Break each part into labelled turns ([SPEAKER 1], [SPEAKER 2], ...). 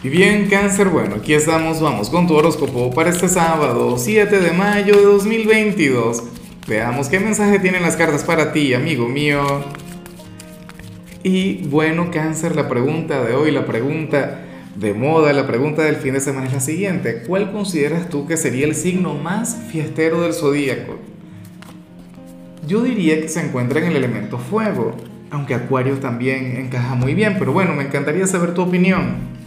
[SPEAKER 1] Y bien, cáncer, bueno, aquí estamos, vamos con tu horóscopo para este sábado, 7 de mayo de 2022. Veamos qué mensaje tienen las cartas para ti, amigo mío. Y bueno, cáncer, la pregunta de hoy, la pregunta de moda, la pregunta del fin de semana es la siguiente. ¿Cuál consideras tú que sería el signo más fiestero del zodíaco? Yo diría que se encuentra en el elemento fuego, aunque Acuario también encaja muy bien, pero bueno, me encantaría saber tu opinión.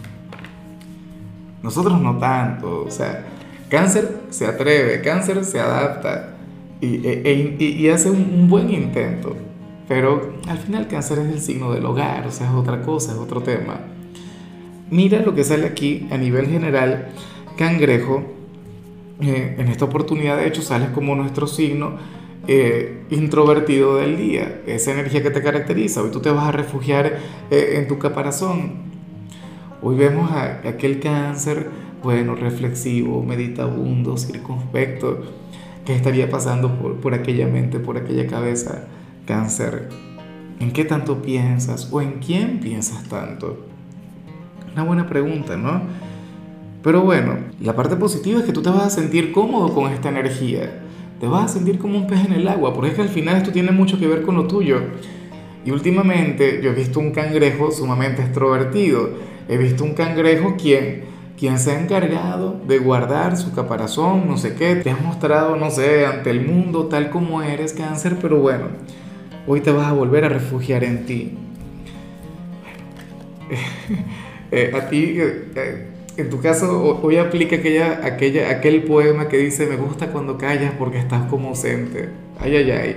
[SPEAKER 1] Nosotros no tanto, o sea, cáncer se atreve, cáncer se adapta y, e, e, hace un, un, buen intento, pero al final cáncer es el signo del hogar, o sea, es otra cosa, es otro tema. Mira lo que sale aquí a nivel general, cangrejo, eh, en esta oportunidad de hecho sales como nuestro signo eh, introvertido del día, esa energía que te caracteriza, hoy tú te vas a refugiar eh, en tu caparazón, Hoy vemos a, aquel cáncer, bueno, reflexivo, meditabundo, circunspecto, que estaría pasando por, por aquella mente, por aquella cabeza. Cáncer, ¿en qué tanto piensas o en quién piensas tanto? Una buena pregunta, ¿no? Pero bueno, la parte positiva es que tú te vas a sentir cómodo con esta energía. Te vas a sentir como un pez en el agua, porque es que al final esto tiene mucho que ver con lo tuyo. Y últimamente yo he visto un cangrejo sumamente extrovertido He visto un cangrejo quien, quien se ha encargado de guardar su caparazón, no sé qué. Te has mostrado, no sé, ante el mundo tal como eres, cáncer, pero bueno, hoy te vas a volver a refugiar en ti. Eh, a ti, eh, eh, en tu caso, hoy aplica aquella, aquella, aquel poema que dice, me gusta cuando callas porque estás como ausente. Ay, ay, ay.